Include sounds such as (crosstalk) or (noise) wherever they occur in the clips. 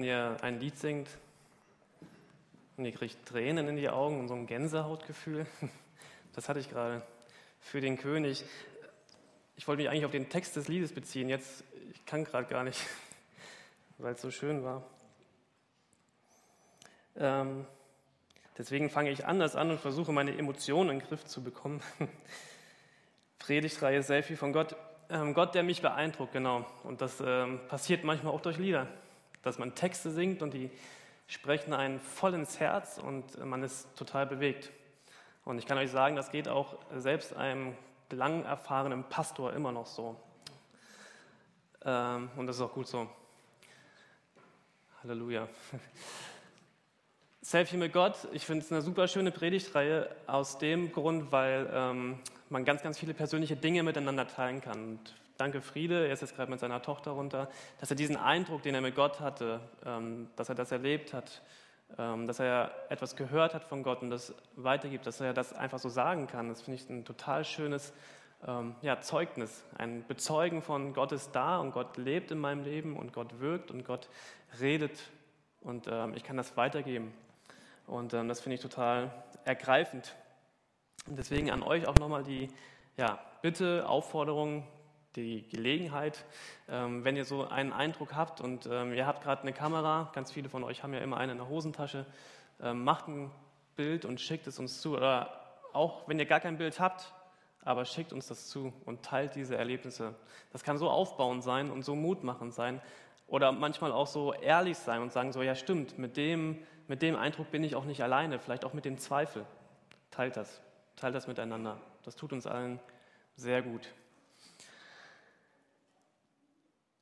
Wenn ihr ein Lied singt und ihr kriegt Tränen in die Augen und so ein Gänsehautgefühl, (laughs) das hatte ich gerade für den König. Ich wollte mich eigentlich auf den Text des Liedes beziehen, jetzt, ich kann gerade gar nicht, (laughs) weil es so schön war. Ähm, deswegen fange ich anders an und versuche meine Emotionen in den Griff zu bekommen. (laughs) Predigtreihe Selfie von Gott. Ähm, Gott, der mich beeindruckt, genau. Und das ähm, passiert manchmal auch durch Lieder, dass man Texte singt und die sprechen einen voll ins Herz und man ist total bewegt. Und ich kann euch sagen, das geht auch selbst einem lang erfahrenen Pastor immer noch so. Ähm, und das ist auch gut so. Halleluja. Selfie mit Gott, ich finde es eine super schöne Predigtreihe aus dem Grund, weil ähm, man ganz, ganz viele persönliche Dinge miteinander teilen kann. Und danke Friede, er ist jetzt gerade mit seiner Tochter runter, dass er diesen Eindruck, den er mit Gott hatte, ähm, dass er das erlebt hat, ähm, dass er etwas gehört hat von Gott und das weitergibt, dass er das einfach so sagen kann. Das finde ich ein total schönes ähm, ja, Zeugnis, ein Bezeugen von Gott ist da und Gott lebt in meinem Leben und Gott wirkt und Gott redet und ich kann das weitergeben. Und das finde ich total ergreifend. Und deswegen an euch auch nochmal die ja, Bitte, Aufforderung, die Gelegenheit, ähm, wenn ihr so einen Eindruck habt und ähm, ihr habt gerade eine Kamera, ganz viele von euch haben ja immer eine in der Hosentasche, ähm, macht ein Bild und schickt es uns zu. Oder auch wenn ihr gar kein Bild habt, aber schickt uns das zu und teilt diese Erlebnisse. Das kann so aufbauend sein und so mutmachend sein oder manchmal auch so ehrlich sein und sagen so, ja stimmt, mit dem, mit dem Eindruck bin ich auch nicht alleine, vielleicht auch mit dem Zweifel. Teilt das, teilt das miteinander. Das tut uns allen sehr gut.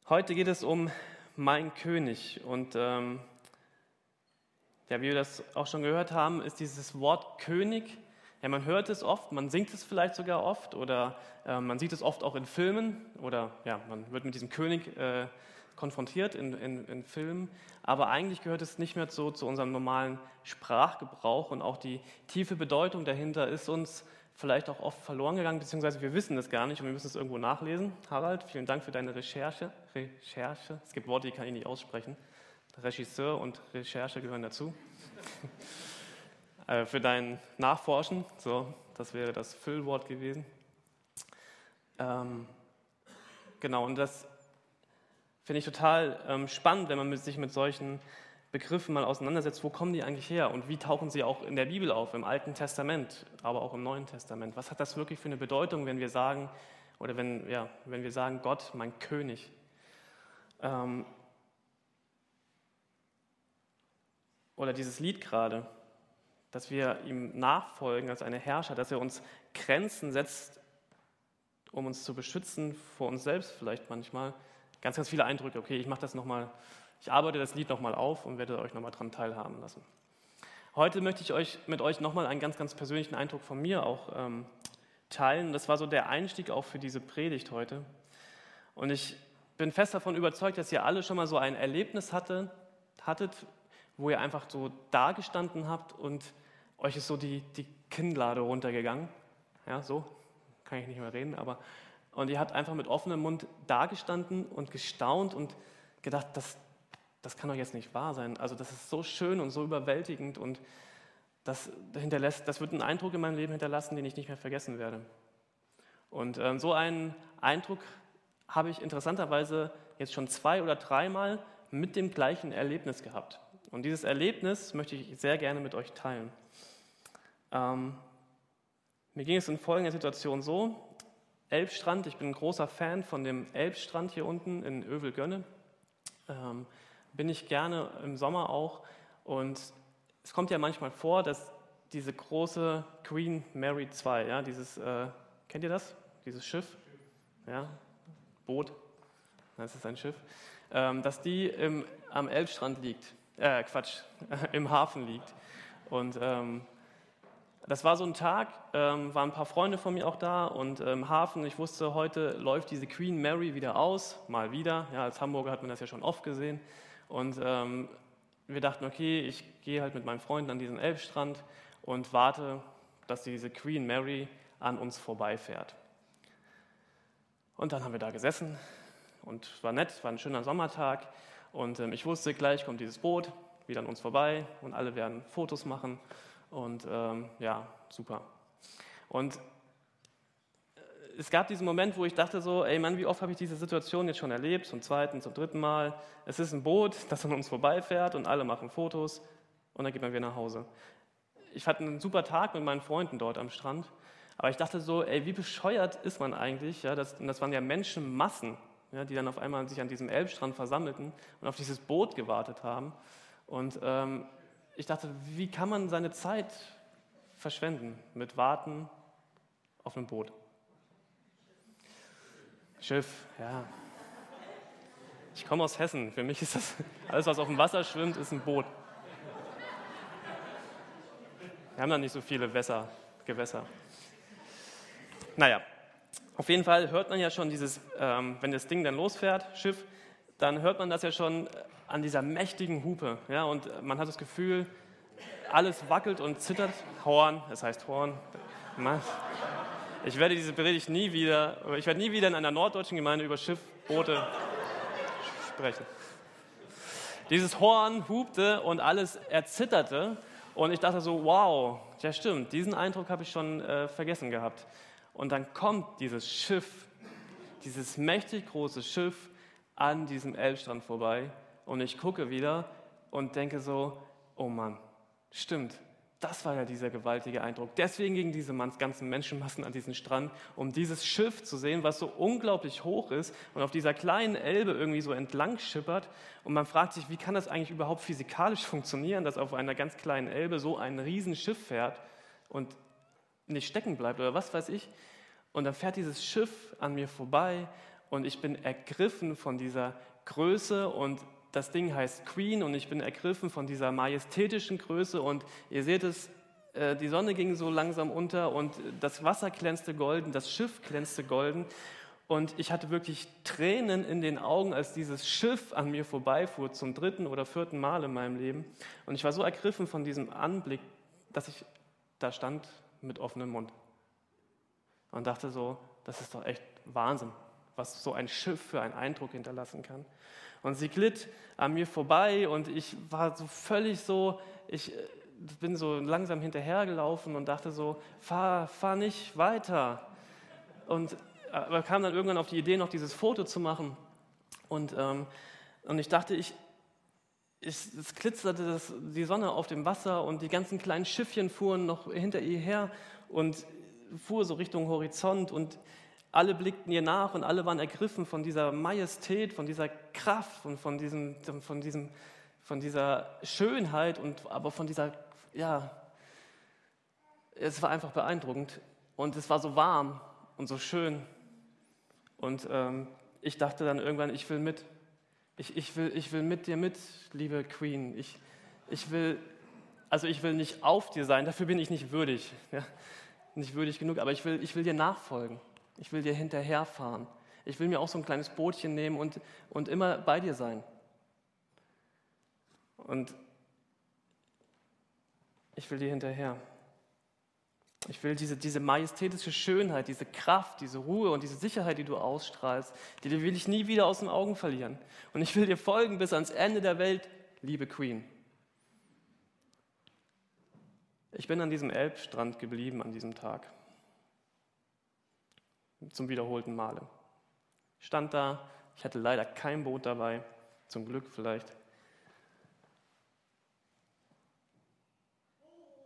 Heute geht es um mein König und ähm, ja, wie wir das auch schon gehört haben, ist dieses Wort König ja, man hört es oft, man singt es vielleicht sogar oft oder äh, man sieht es oft auch in Filmen oder ja, man wird mit diesem König äh, konfrontiert in, in, in, Filmen. Aber eigentlich gehört es nicht mehr so zu unserem normalen Sprachgebrauch und auch die tiefe Bedeutung dahinter ist uns vielleicht auch oft verloren gegangen, beziehungsweise wir wissen es gar nicht und wir müssen es irgendwo nachlesen. Harald, vielen Dank für deine Recherche. Recherche. Es gibt Worte, die kann ich nicht aussprechen. Regisseur und Recherche gehören dazu. (laughs) Äh, für dein Nachforschen. So, das wäre das Füllwort gewesen. Ähm, genau, und das finde ich total ähm, spannend, wenn man sich mit solchen Begriffen mal auseinandersetzt. Wo kommen die eigentlich her und wie tauchen sie auch in der Bibel auf, im Alten Testament, aber auch im Neuen Testament? Was hat das wirklich für eine Bedeutung, wenn wir sagen, oder wenn, ja, wenn wir sagen, Gott, mein König? Ähm, oder dieses Lied gerade dass wir ihm nachfolgen als eine Herrscher, dass er uns Grenzen setzt, um uns zu beschützen vor uns selbst vielleicht manchmal. Ganz, ganz viele Eindrücke. Okay, ich mache das nochmal, ich arbeite das Lied nochmal auf und werde euch nochmal daran teilhaben lassen. Heute möchte ich euch mit euch nochmal einen ganz, ganz persönlichen Eindruck von mir auch ähm, teilen. Das war so der Einstieg auch für diese Predigt heute. Und ich bin fest davon überzeugt, dass ihr alle schon mal so ein Erlebnis hatte, hattet, wo ihr einfach so dagestanden habt und euch ist so die, die Kinnlade runtergegangen. Ja, so kann ich nicht mehr reden, aber und ihr habt einfach mit offenem Mund dagestanden und gestaunt und gedacht, das, das kann doch jetzt nicht wahr sein. Also das ist so schön und so überwältigend und das, hinterlässt, das wird einen Eindruck in meinem Leben hinterlassen, den ich nicht mehr vergessen werde. Und ähm, so einen Eindruck habe ich interessanterweise jetzt schon zwei oder dreimal mit dem gleichen Erlebnis gehabt. Und dieses Erlebnis möchte ich sehr gerne mit euch teilen. Ähm, mir ging es in folgender Situation so. Elbstrand, ich bin ein großer Fan von dem Elbstrand hier unten in Övelgönne. Ähm, bin ich gerne im Sommer auch. Und es kommt ja manchmal vor, dass diese große Queen Mary 2, ja, dieses, äh, kennt ihr das? Dieses Schiff? Ja, Boot, das ist ein Schiff, ähm, dass die im, am Elbstrand liegt äh, Quatsch, (laughs) im Hafen liegt. Und ähm, das war so ein Tag, ähm, waren ein paar Freunde von mir auch da und im ähm, Hafen, ich wusste, heute läuft diese Queen Mary wieder aus, mal wieder. Ja, als Hamburger hat man das ja schon oft gesehen. Und ähm, wir dachten, okay, ich gehe halt mit meinen Freunden an diesen Elbstrand und warte, dass diese Queen Mary an uns vorbeifährt. Und dann haben wir da gesessen und war nett, war ein schöner Sommertag. Und ähm, ich wusste, gleich kommt dieses Boot wieder an uns vorbei und alle werden Fotos machen. Und ähm, ja, super. Und es gab diesen Moment, wo ich dachte so, ey Mann, wie oft habe ich diese Situation jetzt schon erlebt, zum zweiten, zum dritten Mal. Es ist ein Boot, (laughs) das an uns vorbeifährt und alle machen Fotos und dann geht man wieder nach Hause. Ich hatte einen super Tag mit meinen Freunden dort am Strand, aber ich dachte so, ey, wie bescheuert ist man eigentlich? Ja, das, das waren ja Menschenmassen, ja, die dann auf einmal sich an diesem Elbstrand versammelten und auf dieses Boot gewartet haben. Und ähm, ich dachte, wie kann man seine Zeit verschwenden mit Warten auf einem Boot? Schiff, ja. Ich komme aus Hessen. Für mich ist das alles, was auf dem Wasser schwimmt, ist ein Boot. Wir haben da nicht so viele Wässer, Gewässer. Naja, auf jeden Fall hört man ja schon dieses, ähm, wenn das Ding dann losfährt, Schiff, dann hört man das ja schon an dieser mächtigen Hupe. Ja, und man hat das Gefühl, alles wackelt und zittert. Horn, es heißt Horn. Ich werde diese Predigt nie wieder, ich werde nie wieder in einer norddeutschen Gemeinde über Schiffboote sprechen. Dieses Horn hupte und alles erzitterte. Und ich dachte so, wow, ja stimmt, diesen Eindruck habe ich schon äh, vergessen gehabt. Und dann kommt dieses Schiff, dieses mächtig große Schiff an diesem Elbstrand vorbei. Und ich gucke wieder und denke so, oh Mann, stimmt, das war ja dieser gewaltige Eindruck. Deswegen gingen diese ganzen Menschenmassen an diesen Strand, um dieses Schiff zu sehen, was so unglaublich hoch ist und auf dieser kleinen Elbe irgendwie so entlang schippert. Und man fragt sich, wie kann das eigentlich überhaupt physikalisch funktionieren, dass auf einer ganz kleinen Elbe so ein Riesenschiff fährt und nicht stecken bleibt oder was weiß ich. Und dann fährt dieses Schiff an mir vorbei und ich bin ergriffen von dieser Größe und das Ding heißt Queen und ich bin ergriffen von dieser majestätischen Größe und ihr seht es, äh, die Sonne ging so langsam unter und das Wasser glänzte golden, das Schiff glänzte golden und ich hatte wirklich Tränen in den Augen, als dieses Schiff an mir vorbeifuhr zum dritten oder vierten Mal in meinem Leben und ich war so ergriffen von diesem Anblick, dass ich da stand mit offenem Mund und dachte so, das ist doch echt Wahnsinn, was so ein Schiff für einen Eindruck hinterlassen kann. Und sie glitt an mir vorbei und ich war so völlig so, ich äh, bin so langsam hinterhergelaufen und dachte so, fahr, fahr nicht weiter. Und aber kam dann irgendwann auf die Idee, noch dieses Foto zu machen. Und, ähm, und ich dachte, ich, ich, es glitzerte das, die Sonne auf dem Wasser und die ganzen kleinen Schiffchen fuhren noch hinter ihr her und fuhr so Richtung Horizont und alle blickten ihr nach und alle waren ergriffen von dieser Majestät, von dieser Kraft und von, diesem, von, diesem, von dieser Schönheit und aber von dieser, ja, es war einfach beeindruckend und es war so warm und so schön. Und ähm, ich dachte dann irgendwann, ich will mit. Ich, ich, will, ich will mit dir mit, liebe Queen. Ich, ich will, also ich will nicht auf dir sein, dafür bin ich nicht würdig. Ja? Nicht würdig genug, aber ich will, ich will dir nachfolgen. Ich will dir hinterherfahren. Ich will mir auch so ein kleines Bootchen nehmen und, und immer bei dir sein. Und ich will dir hinterher. Ich will diese, diese majestätische Schönheit, diese Kraft, diese Ruhe und diese Sicherheit, die du ausstrahlst, die will ich nie wieder aus den Augen verlieren. Und ich will dir folgen bis ans Ende der Welt, liebe Queen. Ich bin an diesem Elbstrand geblieben an diesem Tag zum wiederholten Male. Ich stand da, ich hatte leider kein Boot dabei, zum Glück vielleicht.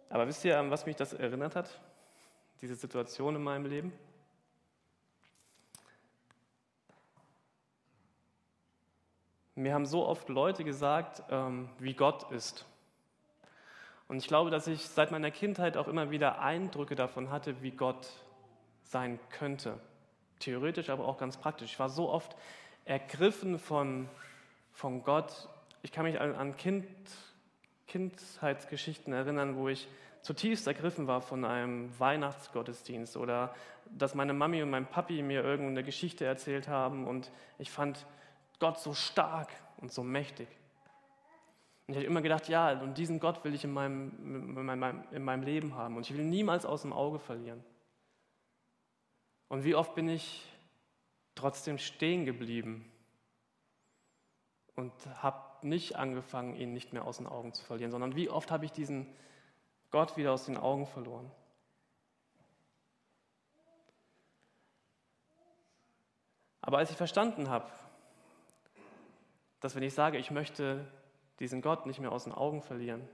Aber wisst ihr, an was mich das erinnert hat? Diese Situation in meinem Leben? Mir haben so oft Leute gesagt, ähm, wie Gott ist. Und ich glaube, dass ich seit meiner Kindheit auch immer wieder Eindrücke davon hatte, wie Gott sein könnte. Theoretisch, aber auch ganz praktisch. Ich war so oft ergriffen von, von Gott. Ich kann mich an, an kind, Kindheitsgeschichten erinnern, wo ich zutiefst ergriffen war von einem Weihnachtsgottesdienst oder dass meine Mami und mein Papi mir irgendeine Geschichte erzählt haben und ich fand Gott so stark und so mächtig. Und ich habe immer gedacht, ja, und diesen Gott will ich in meinem, in meinem, in meinem Leben haben und ich will ihn niemals aus dem Auge verlieren. Und wie oft bin ich trotzdem stehen geblieben und habe nicht angefangen, ihn nicht mehr aus den Augen zu verlieren, sondern wie oft habe ich diesen Gott wieder aus den Augen verloren. Aber als ich verstanden habe, dass wenn ich sage, ich möchte diesen Gott nicht mehr aus den Augen verlieren,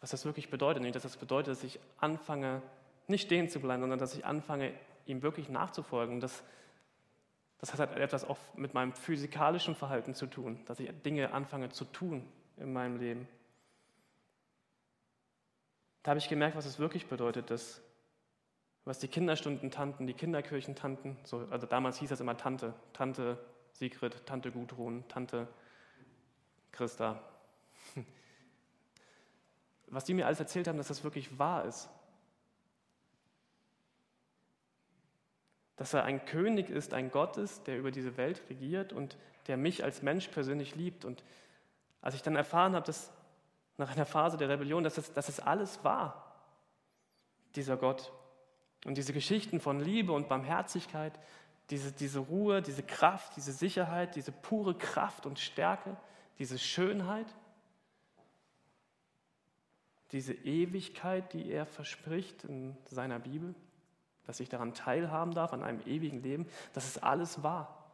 was das wirklich bedeutet, nämlich dass das bedeutet, dass ich anfange, nicht stehen zu bleiben, sondern dass ich anfange, ihm wirklich nachzufolgen. Das, das hat halt etwas auch mit meinem physikalischen Verhalten zu tun, dass ich Dinge anfange zu tun in meinem Leben. Da habe ich gemerkt, was es wirklich bedeutet, dass, was die Kinderstundentanten, die Kinderkirchentanten, so, also damals hieß das immer Tante, Tante Sigrid, Tante Gudrun, Tante Christa, (laughs) was die mir alles erzählt haben, dass das wirklich wahr ist. Dass er ein König ist, ein Gott ist, der über diese Welt regiert und der mich als Mensch persönlich liebt. Und als ich dann erfahren habe, dass nach einer Phase der Rebellion, dass es, dass es alles war, dieser Gott. Und diese Geschichten von Liebe und Barmherzigkeit, diese, diese Ruhe, diese Kraft, diese Sicherheit, diese pure Kraft und Stärke, diese Schönheit, diese Ewigkeit, die er verspricht in seiner Bibel, dass ich daran teilhaben darf, an einem ewigen Leben, das ist alles wahr.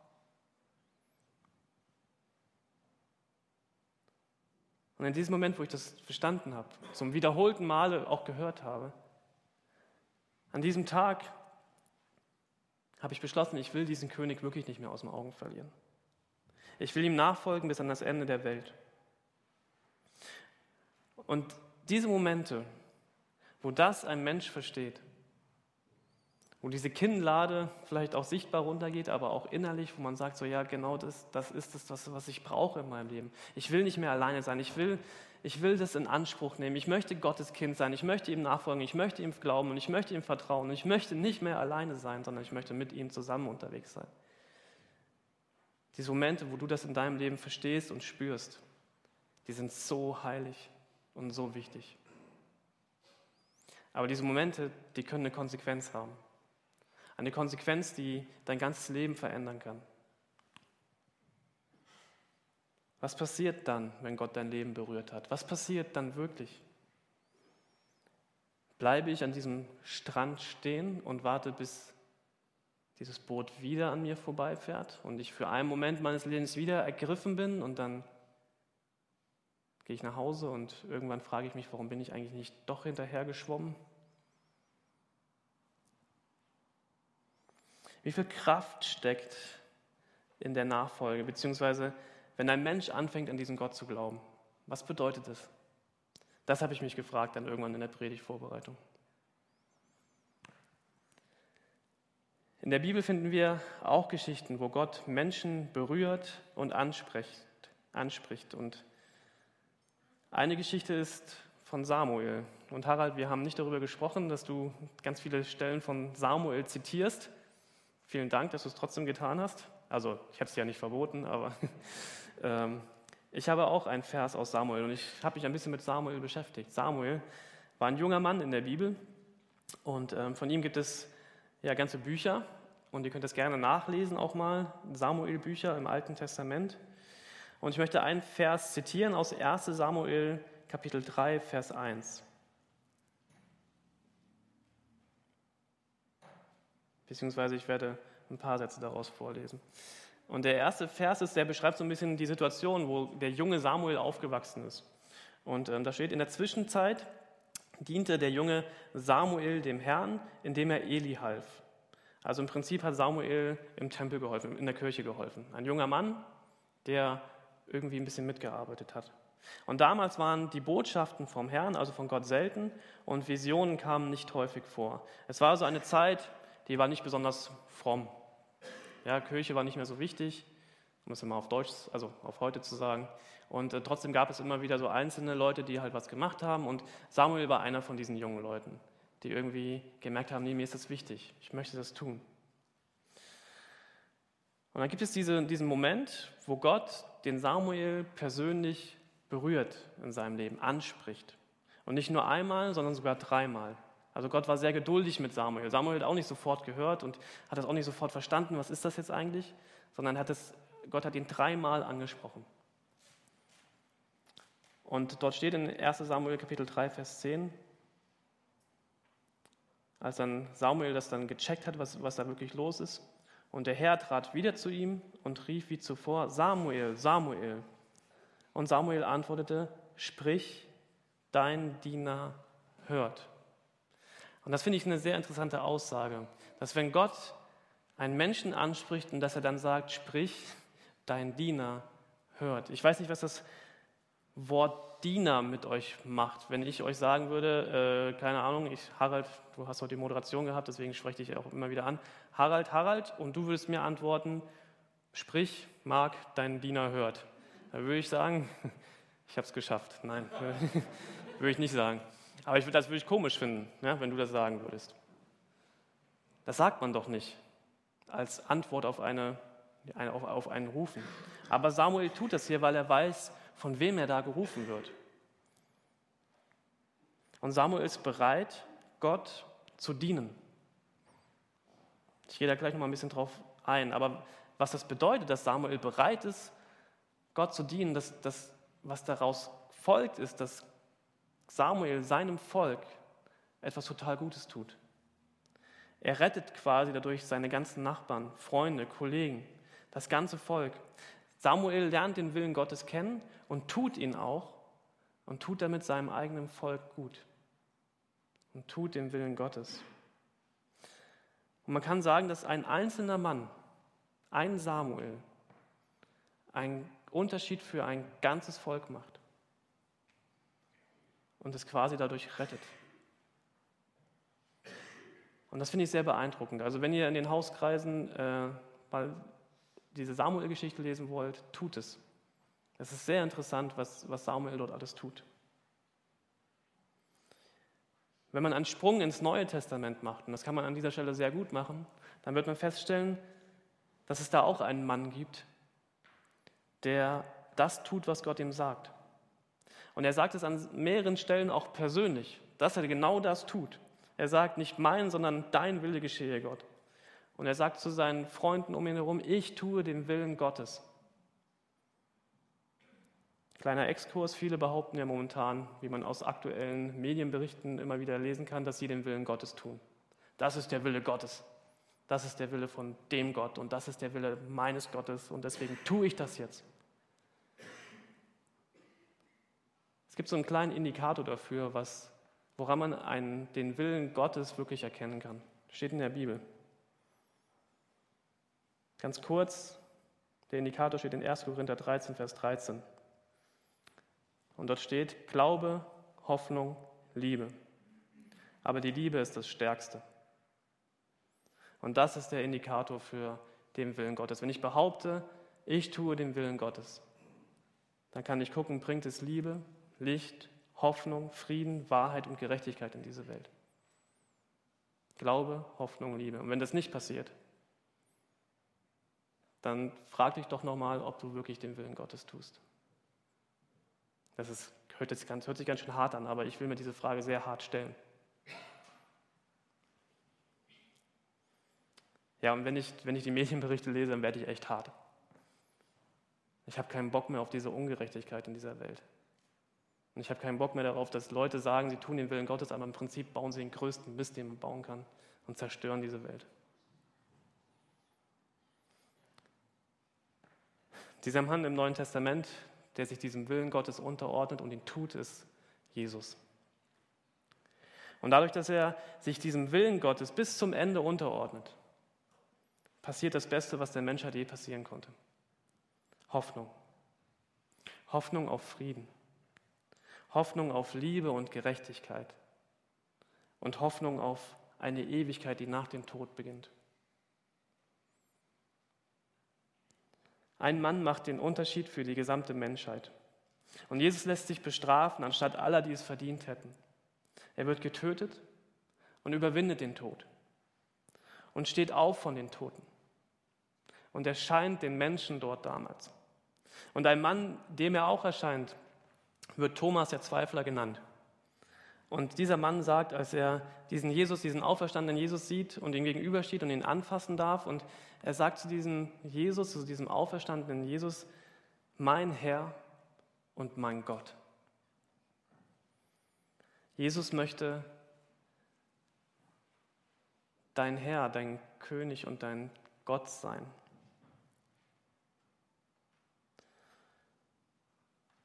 Und in diesem Moment, wo ich das verstanden habe, zum wiederholten Male auch gehört habe, an diesem Tag habe ich beschlossen, ich will diesen König wirklich nicht mehr aus den Augen verlieren. Ich will ihm nachfolgen bis an das Ende der Welt. Und diese Momente, wo das ein Mensch versteht, wo diese Kinnlade vielleicht auch sichtbar runtergeht, aber auch innerlich, wo man sagt, so ja, genau das, das ist es, das, was ich brauche in meinem Leben. Ich will nicht mehr alleine sein, ich will, ich will das in Anspruch nehmen, ich möchte Gottes Kind sein, ich möchte ihm nachfolgen, ich möchte ihm glauben und ich möchte ihm vertrauen und ich möchte nicht mehr alleine sein, sondern ich möchte mit ihm zusammen unterwegs sein. Diese Momente, wo du das in deinem Leben verstehst und spürst, die sind so heilig und so wichtig. Aber diese Momente, die können eine Konsequenz haben. Eine Konsequenz, die dein ganzes Leben verändern kann. Was passiert dann, wenn Gott dein Leben berührt hat? Was passiert dann wirklich? Bleibe ich an diesem Strand stehen und warte, bis dieses Boot wieder an mir vorbeifährt und ich für einen Moment meines Lebens wieder ergriffen bin und dann gehe ich nach Hause und irgendwann frage ich mich, warum bin ich eigentlich nicht doch hinterher Wie viel Kraft steckt in der Nachfolge, beziehungsweise wenn ein Mensch anfängt, an diesen Gott zu glauben? Was bedeutet das? Das habe ich mich gefragt dann irgendwann in der Predigtvorbereitung. In der Bibel finden wir auch Geschichten, wo Gott Menschen berührt und anspricht. anspricht. Und eine Geschichte ist von Samuel. Und Harald, wir haben nicht darüber gesprochen, dass du ganz viele Stellen von Samuel zitierst. Vielen Dank, dass du es trotzdem getan hast. Also, ich habe es ja nicht verboten, aber (laughs) ähm, ich habe auch einen Vers aus Samuel und ich habe mich ein bisschen mit Samuel beschäftigt. Samuel war ein junger Mann in der Bibel und ähm, von ihm gibt es ja ganze Bücher und ihr könnt das gerne nachlesen auch mal, Samuel-Bücher im Alten Testament. Und ich möchte einen Vers zitieren aus 1 Samuel Kapitel 3, Vers 1. Beziehungsweise ich werde ein paar Sätze daraus vorlesen. Und der erste Vers ist, der beschreibt so ein bisschen die Situation, wo der junge Samuel aufgewachsen ist. Und ähm, da steht, in der Zwischenzeit diente der junge Samuel dem Herrn, indem er Eli half. Also im Prinzip hat Samuel im Tempel geholfen, in der Kirche geholfen. Ein junger Mann, der irgendwie ein bisschen mitgearbeitet hat. Und damals waren die Botschaften vom Herrn, also von Gott, selten und Visionen kamen nicht häufig vor. Es war also eine Zeit, die war nicht besonders fromm. Ja, Kirche war nicht mehr so wichtig, um es immer auf Deutsch, also auf heute zu sagen. Und äh, trotzdem gab es immer wieder so einzelne Leute, die halt was gemacht haben. Und Samuel war einer von diesen jungen Leuten, die irgendwie gemerkt haben, nee, mir ist das wichtig, ich möchte das tun. Und dann gibt es diese, diesen Moment, wo Gott den Samuel persönlich berührt in seinem Leben, anspricht. Und nicht nur einmal, sondern sogar dreimal. Also Gott war sehr geduldig mit Samuel. Samuel hat auch nicht sofort gehört und hat das auch nicht sofort verstanden, was ist das jetzt eigentlich, sondern hat es, Gott hat ihn dreimal angesprochen. Und dort steht in 1 Samuel Kapitel 3, Vers 10, als dann Samuel das dann gecheckt hat, was, was da wirklich los ist. Und der Herr trat wieder zu ihm und rief wie zuvor, Samuel, Samuel. Und Samuel antwortete, sprich, dein Diener hört. Und das finde ich eine sehr interessante Aussage, dass wenn Gott einen Menschen anspricht und dass er dann sagt, sprich, dein Diener hört. Ich weiß nicht, was das Wort Diener mit euch macht. Wenn ich euch sagen würde, äh, keine Ahnung, ich, Harald, du hast heute die Moderation gehabt, deswegen spreche ich auch immer wieder an. Harald, Harald, und du würdest mir antworten, sprich, Marc, dein Diener hört. Da würde ich sagen, (laughs) ich habe es geschafft. Nein, (laughs) würde ich nicht sagen. Aber ich, das würde ich komisch finden, ja, wenn du das sagen würdest. Das sagt man doch nicht als Antwort auf, eine, auf, auf einen Rufen. Aber Samuel tut das hier, weil er weiß, von wem er da gerufen wird. Und Samuel ist bereit, Gott zu dienen. Ich gehe da gleich noch mal ein bisschen drauf ein. Aber was das bedeutet, dass Samuel bereit ist, Gott zu dienen, das, das, was daraus folgt, ist, dass Samuel seinem Volk etwas total Gutes tut. Er rettet quasi dadurch seine ganzen Nachbarn, Freunde, Kollegen, das ganze Volk. Samuel lernt den Willen Gottes kennen und tut ihn auch und tut damit seinem eigenen Volk gut und tut den Willen Gottes. Und man kann sagen, dass ein einzelner Mann, ein Samuel, einen Unterschied für ein ganzes Volk macht und es quasi dadurch rettet. Und das finde ich sehr beeindruckend. Also wenn ihr in den Hauskreisen äh, mal diese Samuel-Geschichte lesen wollt, tut es. Es ist sehr interessant, was, was Samuel dort alles tut. Wenn man einen Sprung ins Neue Testament macht, und das kann man an dieser Stelle sehr gut machen, dann wird man feststellen, dass es da auch einen Mann gibt, der das tut, was Gott ihm sagt. Und er sagt es an mehreren Stellen auch persönlich, dass er genau das tut. Er sagt nicht mein, sondern dein Wille geschehe, Gott. Und er sagt zu seinen Freunden um ihn herum, ich tue den Willen Gottes. Kleiner Exkurs, viele behaupten ja momentan, wie man aus aktuellen Medienberichten immer wieder lesen kann, dass sie den Willen Gottes tun. Das ist der Wille Gottes. Das ist der Wille von dem Gott und das ist der Wille meines Gottes und deswegen tue ich das jetzt. Es gibt so einen kleinen Indikator dafür, was woran man einen, den Willen Gottes wirklich erkennen kann. Steht in der Bibel. Ganz kurz, der Indikator steht in 1. Korinther 13, Vers 13. Und dort steht Glaube, Hoffnung, Liebe. Aber die Liebe ist das Stärkste. Und das ist der Indikator für den Willen Gottes. Wenn ich behaupte, ich tue den Willen Gottes, dann kann ich gucken, bringt es Liebe, Licht, Hoffnung, Frieden, Wahrheit und Gerechtigkeit in diese Welt. Glaube, Hoffnung, Liebe. Und wenn das nicht passiert, dann frag dich doch nochmal, ob du wirklich den Willen Gottes tust. Das ist, hört, jetzt ganz, hört sich ganz schön hart an, aber ich will mir diese Frage sehr hart stellen. Ja, und wenn ich, wenn ich die Medienberichte lese, dann werde ich echt hart. Ich habe keinen Bock mehr auf diese Ungerechtigkeit in dieser Welt. Und ich habe keinen Bock mehr darauf, dass Leute sagen, sie tun den Willen Gottes, aber im Prinzip bauen sie den größten Mist, den man bauen kann und zerstören diese Welt. Dieser Mann im Neuen Testament, der sich diesem Willen Gottes unterordnet und ihn tut, ist Jesus. Und dadurch, dass er sich diesem Willen Gottes bis zum Ende unterordnet, passiert das Beste, was der Menschheit je passieren konnte. Hoffnung. Hoffnung auf Frieden. Hoffnung auf Liebe und Gerechtigkeit und Hoffnung auf eine Ewigkeit, die nach dem Tod beginnt. Ein Mann macht den Unterschied für die gesamte Menschheit. Und Jesus lässt sich bestrafen, anstatt aller, die es verdient hätten. Er wird getötet und überwindet den Tod und steht auf von den Toten und erscheint den Menschen dort damals. Und ein Mann, dem er auch erscheint, wird Thomas der Zweifler genannt. Und dieser Mann sagt, als er diesen Jesus, diesen auferstandenen Jesus sieht und ihm gegenübersteht und ihn anfassen darf, und er sagt zu diesem Jesus, zu diesem auferstandenen Jesus, mein Herr und mein Gott. Jesus möchte dein Herr, dein König und dein Gott sein.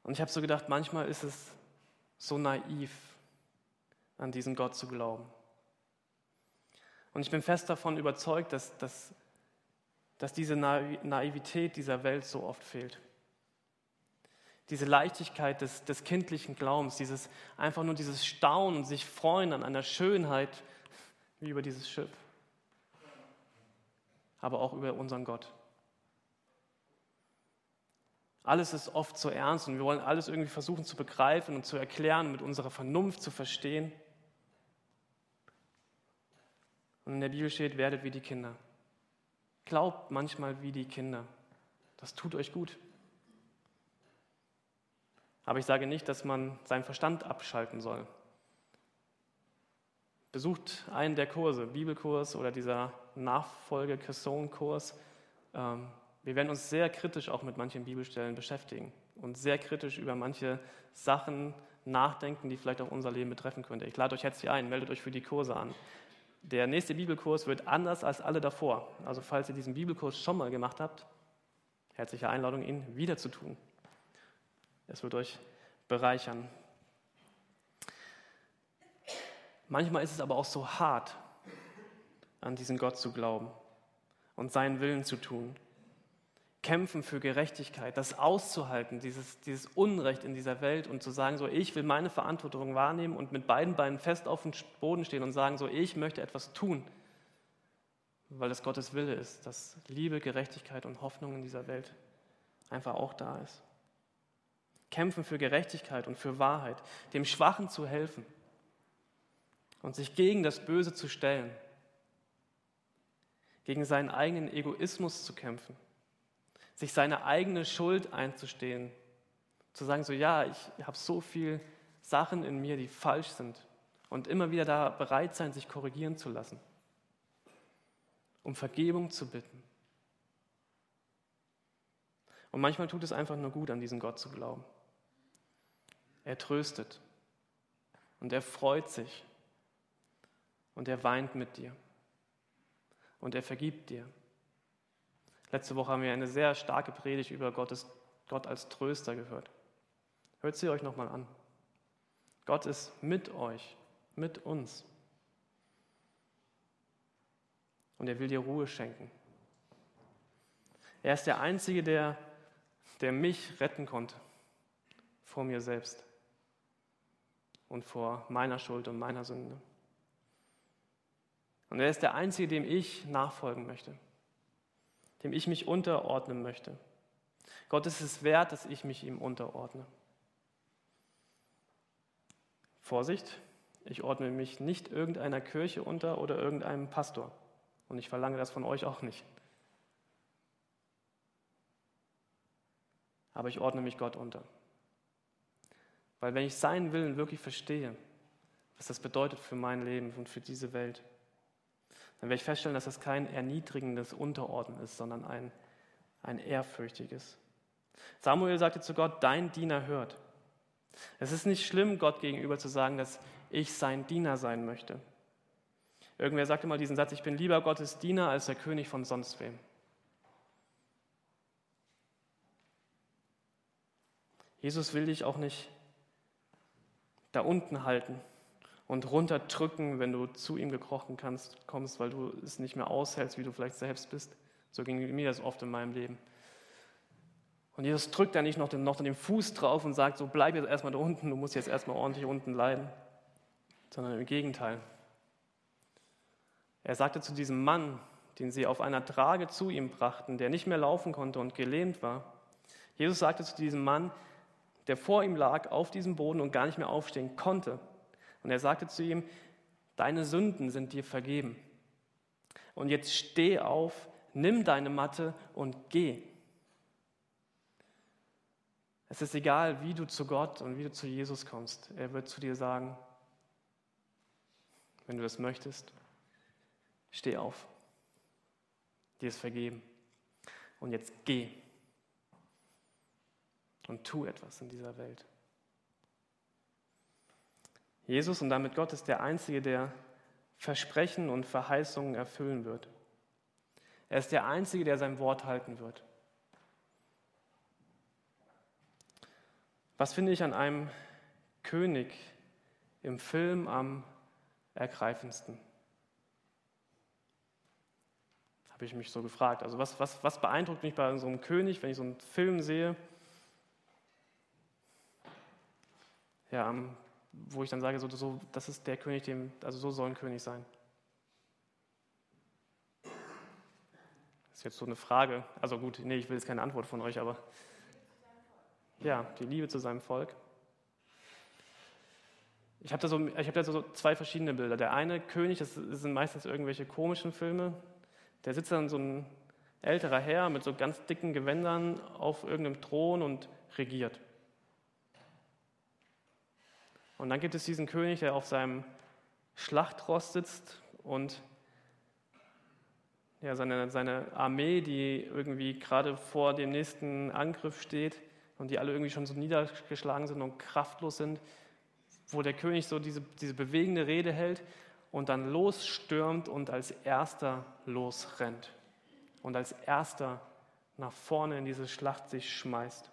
Und ich habe so gedacht, manchmal ist es so naiv, an diesen Gott zu glauben. Und ich bin fest davon überzeugt, dass, dass, dass diese Naivität dieser Welt so oft fehlt. Diese Leichtigkeit des, des kindlichen Glaubens, dieses einfach nur dieses Staunen und sich freuen an einer Schönheit wie über dieses Schiff, aber auch über unseren Gott. Alles ist oft so ernst und wir wollen alles irgendwie versuchen zu begreifen und zu erklären, mit unserer Vernunft zu verstehen. Und in der Bibel steht, werdet wie die Kinder. Glaubt manchmal wie die Kinder. Das tut euch gut. Aber ich sage nicht, dass man seinen Verstand abschalten soll. Besucht einen der Kurse, Bibelkurs oder dieser Nachfolge-Kesson-Kurs. Ähm, wir werden uns sehr kritisch auch mit manchen Bibelstellen beschäftigen und sehr kritisch über manche Sachen nachdenken, die vielleicht auch unser Leben betreffen könnte. Ich lade euch herzlich ein, meldet euch für die Kurse an. Der nächste Bibelkurs wird anders als alle davor. Also falls ihr diesen Bibelkurs schon mal gemacht habt, herzliche Einladung, ihn wieder zu tun. Es wird euch bereichern. Manchmal ist es aber auch so hart, an diesen Gott zu glauben und seinen Willen zu tun kämpfen für Gerechtigkeit, das auszuhalten, dieses, dieses Unrecht in dieser Welt und zu sagen, so ich will meine Verantwortung wahrnehmen und mit beiden Beinen fest auf dem Boden stehen und sagen, so ich möchte etwas tun, weil es Gottes Wille ist, dass Liebe, Gerechtigkeit und Hoffnung in dieser Welt einfach auch da ist. Kämpfen für Gerechtigkeit und für Wahrheit, dem Schwachen zu helfen und sich gegen das Böse zu stellen, gegen seinen eigenen Egoismus zu kämpfen sich seine eigene Schuld einzustehen, zu sagen, so ja, ich habe so viele Sachen in mir, die falsch sind und immer wieder da bereit sein, sich korrigieren zu lassen, um Vergebung zu bitten. Und manchmal tut es einfach nur gut, an diesen Gott zu glauben. Er tröstet und er freut sich und er weint mit dir und er vergibt dir. Letzte Woche haben wir eine sehr starke Predigt über Gottes, Gott als Tröster gehört. Hört sie euch nochmal an. Gott ist mit euch, mit uns. Und er will dir Ruhe schenken. Er ist der Einzige, der, der mich retten konnte vor mir selbst und vor meiner Schuld und meiner Sünde. Und er ist der Einzige, dem ich nachfolgen möchte dem ich mich unterordnen möchte. Gott ist es wert, dass ich mich ihm unterordne. Vorsicht, ich ordne mich nicht irgendeiner Kirche unter oder irgendeinem Pastor. Und ich verlange das von euch auch nicht. Aber ich ordne mich Gott unter. Weil wenn ich seinen Willen wirklich verstehe, was das bedeutet für mein Leben und für diese Welt, dann werde ich feststellen, dass das kein erniedrigendes Unterordnen ist, sondern ein, ein ehrfürchtiges. Samuel sagte zu Gott, dein Diener hört. Es ist nicht schlimm, Gott gegenüber zu sagen, dass ich sein Diener sein möchte. Irgendwer sagte mal diesen Satz, ich bin lieber Gottes Diener als der König von sonst wem. Jesus will dich auch nicht da unten halten, und runterdrücken, wenn du zu ihm gekrochen kannst, kommst, weil du es nicht mehr aushältst, wie du vielleicht selbst bist. So ging mir das oft in meinem Leben. Und Jesus drückt da nicht noch den, noch den Fuß drauf und sagt, so bleib jetzt erstmal da unten, du musst jetzt erstmal ordentlich unten leiden, sondern im Gegenteil. Er sagte zu diesem Mann, den sie auf einer Trage zu ihm brachten, der nicht mehr laufen konnte und gelähmt war, Jesus sagte zu diesem Mann, der vor ihm lag, auf diesem Boden und gar nicht mehr aufstehen konnte, und er sagte zu ihm, deine Sünden sind dir vergeben. Und jetzt steh auf, nimm deine Matte und geh. Es ist egal, wie du zu Gott und wie du zu Jesus kommst. Er wird zu dir sagen, wenn du das möchtest, steh auf. Dir ist vergeben. Und jetzt geh und tu etwas in dieser Welt. Jesus und damit Gott ist der Einzige, der Versprechen und Verheißungen erfüllen wird. Er ist der Einzige, der sein Wort halten wird. Was finde ich an einem König im Film am ergreifendsten? Habe ich mich so gefragt. Also was, was, was beeindruckt mich bei so einem König, wenn ich so einen Film sehe? Ja, wo ich dann sage, so, so, das ist der König, dem, also so soll ein König sein. Das ist jetzt so eine Frage. Also gut, nee, ich will jetzt keine Antwort von euch, aber ja, die Liebe zu seinem Volk. Ich habe da, so, hab da so zwei verschiedene Bilder. Der eine König, das sind meistens irgendwelche komischen Filme. Der sitzt dann so ein älterer Herr mit so ganz dicken Gewändern auf irgendeinem Thron und regiert. Und dann gibt es diesen König, der auf seinem Schlachtross sitzt und ja, seine, seine Armee, die irgendwie gerade vor dem nächsten Angriff steht und die alle irgendwie schon so niedergeschlagen sind und kraftlos sind, wo der König so diese, diese bewegende Rede hält und dann losstürmt und als erster losrennt und als erster nach vorne in diese Schlacht sich schmeißt.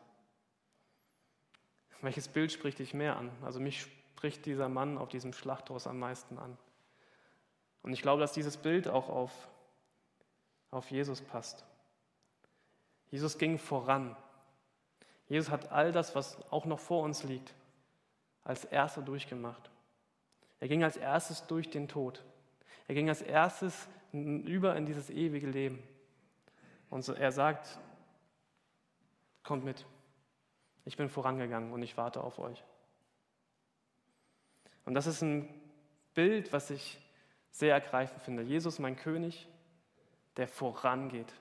Welches Bild spricht dich mehr an? Also mich spricht dieser Mann auf diesem Schlachthaus am meisten an. Und ich glaube, dass dieses Bild auch auf, auf Jesus passt. Jesus ging voran. Jesus hat all das, was auch noch vor uns liegt, als erster durchgemacht. Er ging als erstes durch den Tod. Er ging als erstes über in dieses ewige Leben. Und er sagt, kommt mit. Ich bin vorangegangen und ich warte auf euch. Und das ist ein Bild, was ich sehr ergreifend finde. Jesus, mein König, der vorangeht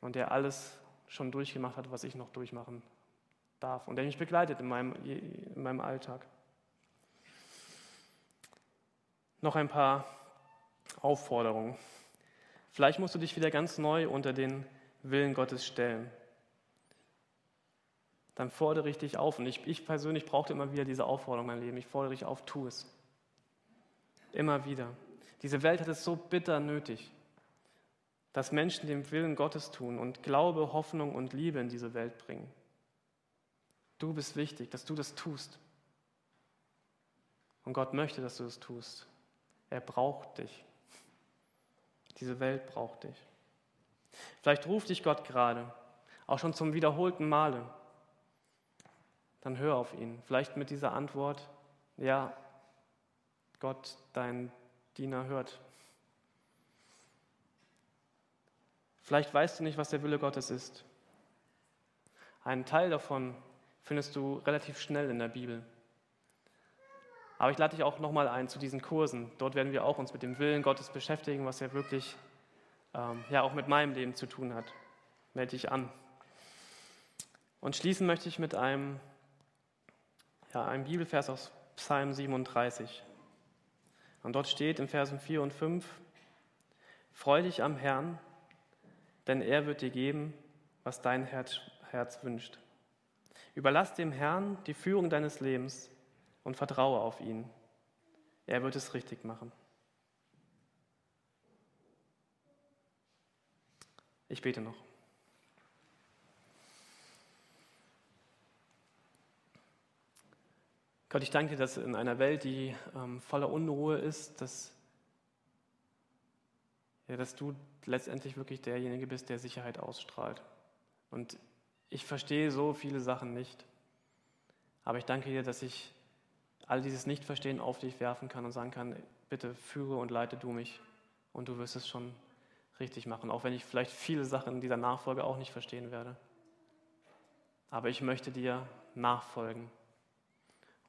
und der alles schon durchgemacht hat, was ich noch durchmachen darf und der mich begleitet in meinem, in meinem Alltag. Noch ein paar Aufforderungen. Vielleicht musst du dich wieder ganz neu unter den Willen Gottes stellen dann fordere ich dich auf. Und ich, ich persönlich brauchte immer wieder diese Aufforderung in meinem Leben. Ich fordere dich auf, tu es. Immer wieder. Diese Welt hat es so bitter nötig, dass Menschen den Willen Gottes tun und Glaube, Hoffnung und Liebe in diese Welt bringen. Du bist wichtig, dass du das tust. Und Gott möchte, dass du das tust. Er braucht dich. Diese Welt braucht dich. Vielleicht ruft dich Gott gerade, auch schon zum wiederholten Male dann hör auf ihn. Vielleicht mit dieser Antwort, ja, Gott, dein Diener hört. Vielleicht weißt du nicht, was der Wille Gottes ist. Einen Teil davon findest du relativ schnell in der Bibel. Aber ich lade dich auch nochmal ein zu diesen Kursen. Dort werden wir auch uns mit dem Willen Gottes beschäftigen, was ja wirklich ähm, ja auch mit meinem Leben zu tun hat. Melde dich an. Und schließen möchte ich mit einem ja, ein Bibelvers aus Psalm 37. Und dort steht in Versen 4 und 5, Freu dich am Herrn, denn er wird dir geben, was dein Herz, Herz wünscht. Überlass dem Herrn die Führung deines Lebens und vertraue auf ihn. Er wird es richtig machen. Ich bete noch. Gott, ich danke dir, dass in einer Welt, die ähm, voller Unruhe ist, dass, ja, dass du letztendlich wirklich derjenige bist, der Sicherheit ausstrahlt. Und ich verstehe so viele Sachen nicht. Aber ich danke dir, dass ich all dieses Nichtverstehen auf dich werfen kann und sagen kann, bitte führe und leite du mich und du wirst es schon richtig machen, auch wenn ich vielleicht viele Sachen dieser Nachfolge auch nicht verstehen werde. Aber ich möchte dir nachfolgen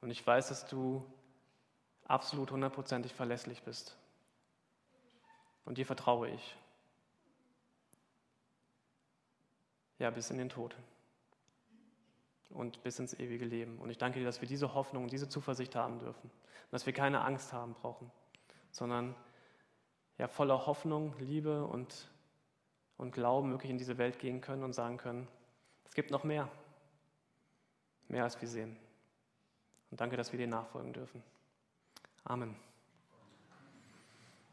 und ich weiß, dass du absolut hundertprozentig verlässlich bist. Und dir vertraue ich. Ja, bis in den Tod. Und bis ins ewige Leben. Und ich danke dir, dass wir diese Hoffnung, diese Zuversicht haben dürfen. Dass wir keine Angst haben brauchen, sondern ja, voller Hoffnung, Liebe und, und Glauben wirklich in diese Welt gehen können und sagen können, es gibt noch mehr. Mehr als wir sehen. Und danke, dass wir dir nachfolgen dürfen. Amen.